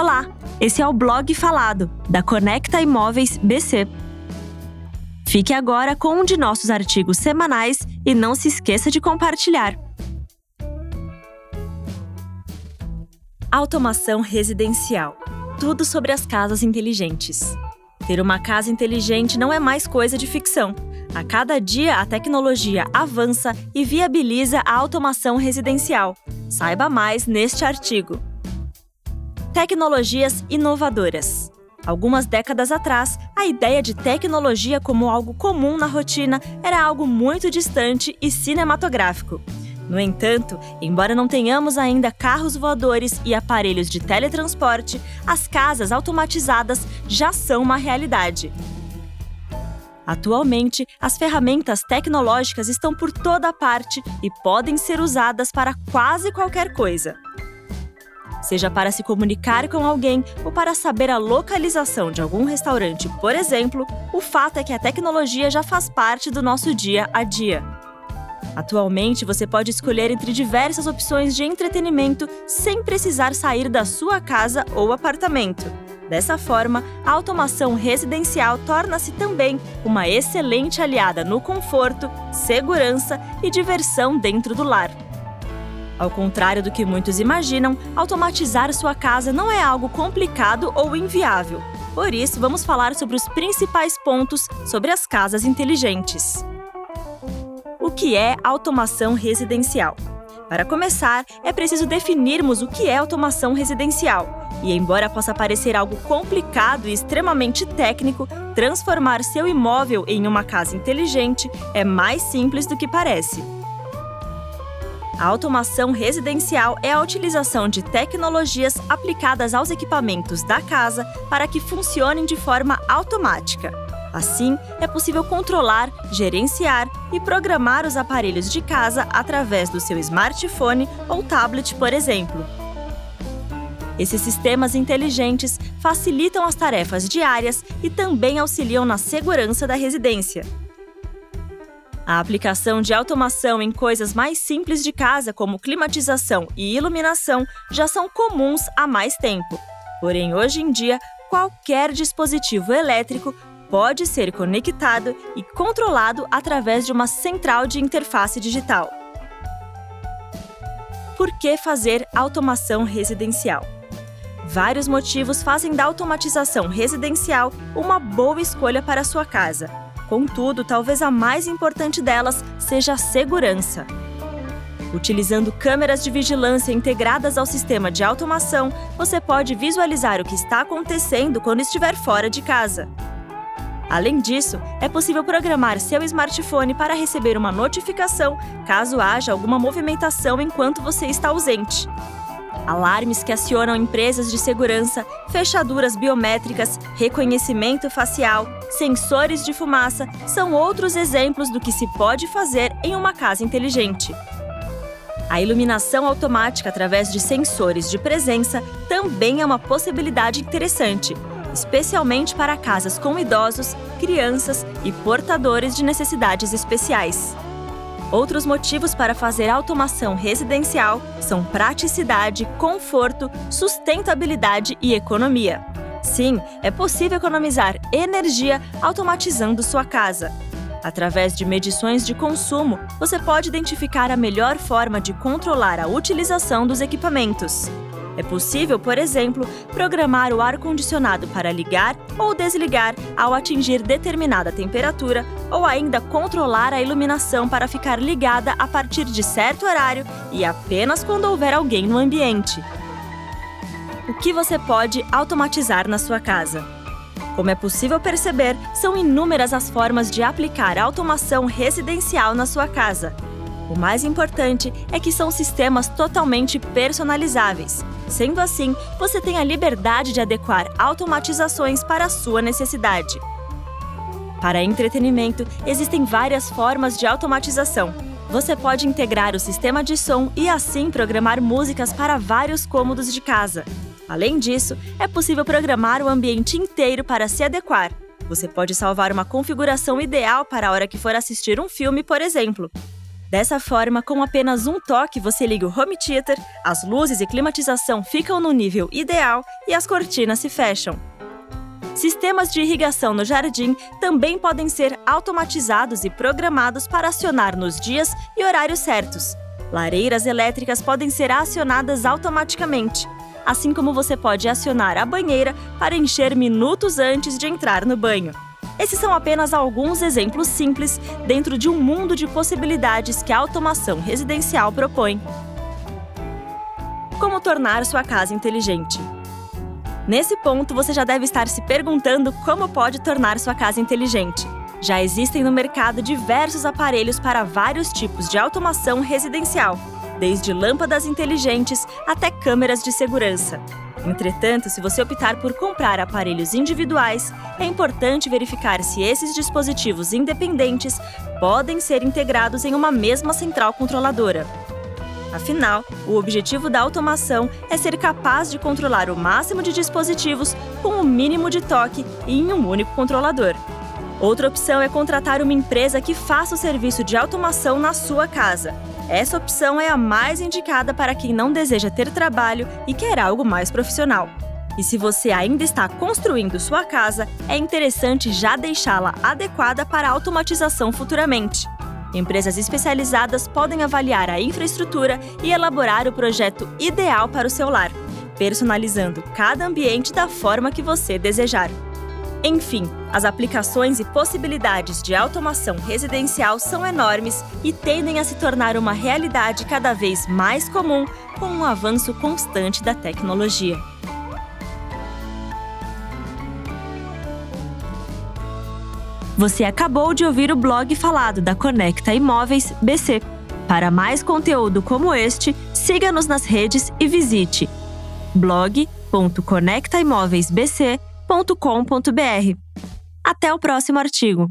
Olá, esse é o blog falado da Conecta Imóveis BC. Fique agora com um de nossos artigos semanais e não se esqueça de compartilhar. Automação residencial. Tudo sobre as casas inteligentes. Ter uma casa inteligente não é mais coisa de ficção. A cada dia, a tecnologia avança e viabiliza a automação residencial. Saiba mais neste artigo. Tecnologias inovadoras. Algumas décadas atrás, a ideia de tecnologia como algo comum na rotina era algo muito distante e cinematográfico. No entanto, embora não tenhamos ainda carros voadores e aparelhos de teletransporte, as casas automatizadas já são uma realidade. Atualmente, as ferramentas tecnológicas estão por toda parte e podem ser usadas para quase qualquer coisa. Seja para se comunicar com alguém ou para saber a localização de algum restaurante, por exemplo, o fato é que a tecnologia já faz parte do nosso dia a dia. Atualmente, você pode escolher entre diversas opções de entretenimento sem precisar sair da sua casa ou apartamento. Dessa forma, a automação residencial torna-se também uma excelente aliada no conforto, segurança e diversão dentro do lar. Ao contrário do que muitos imaginam, automatizar sua casa não é algo complicado ou inviável. Por isso, vamos falar sobre os principais pontos sobre as casas inteligentes. O que é automação residencial? Para começar, é preciso definirmos o que é automação residencial. E, embora possa parecer algo complicado e extremamente técnico, transformar seu imóvel em uma casa inteligente é mais simples do que parece. A automação residencial é a utilização de tecnologias aplicadas aos equipamentos da casa para que funcionem de forma automática. Assim, é possível controlar, gerenciar e programar os aparelhos de casa através do seu smartphone ou tablet, por exemplo. Esses sistemas inteligentes facilitam as tarefas diárias e também auxiliam na segurança da residência. A aplicação de automação em coisas mais simples de casa, como climatização e iluminação, já são comuns há mais tempo. Porém, hoje em dia, qualquer dispositivo elétrico pode ser conectado e controlado através de uma central de interface digital. Por que fazer automação residencial? Vários motivos fazem da automatização residencial uma boa escolha para sua casa. Contudo, talvez a mais importante delas seja a segurança. Utilizando câmeras de vigilância integradas ao sistema de automação, você pode visualizar o que está acontecendo quando estiver fora de casa. Além disso, é possível programar seu smartphone para receber uma notificação caso haja alguma movimentação enquanto você está ausente alarmes que acionam empresas de segurança, fechaduras biométricas, reconhecimento facial, sensores de fumaça são outros exemplos do que se pode fazer em uma casa inteligente. A iluminação automática através de sensores de presença também é uma possibilidade interessante, especialmente para casas com idosos, crianças e portadores de necessidades especiais. Outros motivos para fazer automação residencial são praticidade, conforto, sustentabilidade e economia. Sim, é possível economizar energia automatizando sua casa. Através de medições de consumo, você pode identificar a melhor forma de controlar a utilização dos equipamentos. É possível, por exemplo, programar o ar-condicionado para ligar ou desligar ao atingir determinada temperatura, ou ainda controlar a iluminação para ficar ligada a partir de certo horário e apenas quando houver alguém no ambiente. O que você pode automatizar na sua casa? Como é possível perceber, são inúmeras as formas de aplicar automação residencial na sua casa. O mais importante é que são sistemas totalmente personalizáveis. Sendo assim, você tem a liberdade de adequar automatizações para a sua necessidade. Para entretenimento, existem várias formas de automatização. Você pode integrar o sistema de som e assim programar músicas para vários cômodos de casa. Além disso, é possível programar o ambiente inteiro para se adequar. Você pode salvar uma configuração ideal para a hora que for assistir um filme, por exemplo. Dessa forma, com apenas um toque, você liga o home theater, as luzes e climatização ficam no nível ideal e as cortinas se fecham. Sistemas de irrigação no jardim também podem ser automatizados e programados para acionar nos dias e horários certos. Lareiras elétricas podem ser acionadas automaticamente, assim como você pode acionar a banheira para encher minutos antes de entrar no banho. Esses são apenas alguns exemplos simples dentro de um mundo de possibilidades que a automação residencial propõe. Como tornar sua casa inteligente? Nesse ponto, você já deve estar se perguntando como pode tornar sua casa inteligente. Já existem no mercado diversos aparelhos para vários tipos de automação residencial, desde lâmpadas inteligentes até câmeras de segurança. Entretanto, se você optar por comprar aparelhos individuais, é importante verificar se esses dispositivos independentes podem ser integrados em uma mesma central controladora. Afinal, o objetivo da automação é ser capaz de controlar o máximo de dispositivos com o mínimo de toque e em um único controlador. Outra opção é contratar uma empresa que faça o serviço de automação na sua casa. Essa opção é a mais indicada para quem não deseja ter trabalho e quer algo mais profissional. E se você ainda está construindo sua casa, é interessante já deixá-la adequada para automatização futuramente. Empresas especializadas podem avaliar a infraestrutura e elaborar o projeto ideal para o seu lar, personalizando cada ambiente da forma que você desejar. Enfim, as aplicações e possibilidades de automação residencial são enormes e tendem a se tornar uma realidade cada vez mais comum com o um avanço constante da tecnologia. Você acabou de ouvir o blog falado da Conecta Imóveis BC. Para mais conteúdo como este, siga-nos nas redes e visite blog.conectaimoveisbc.com.br. Até o próximo artigo.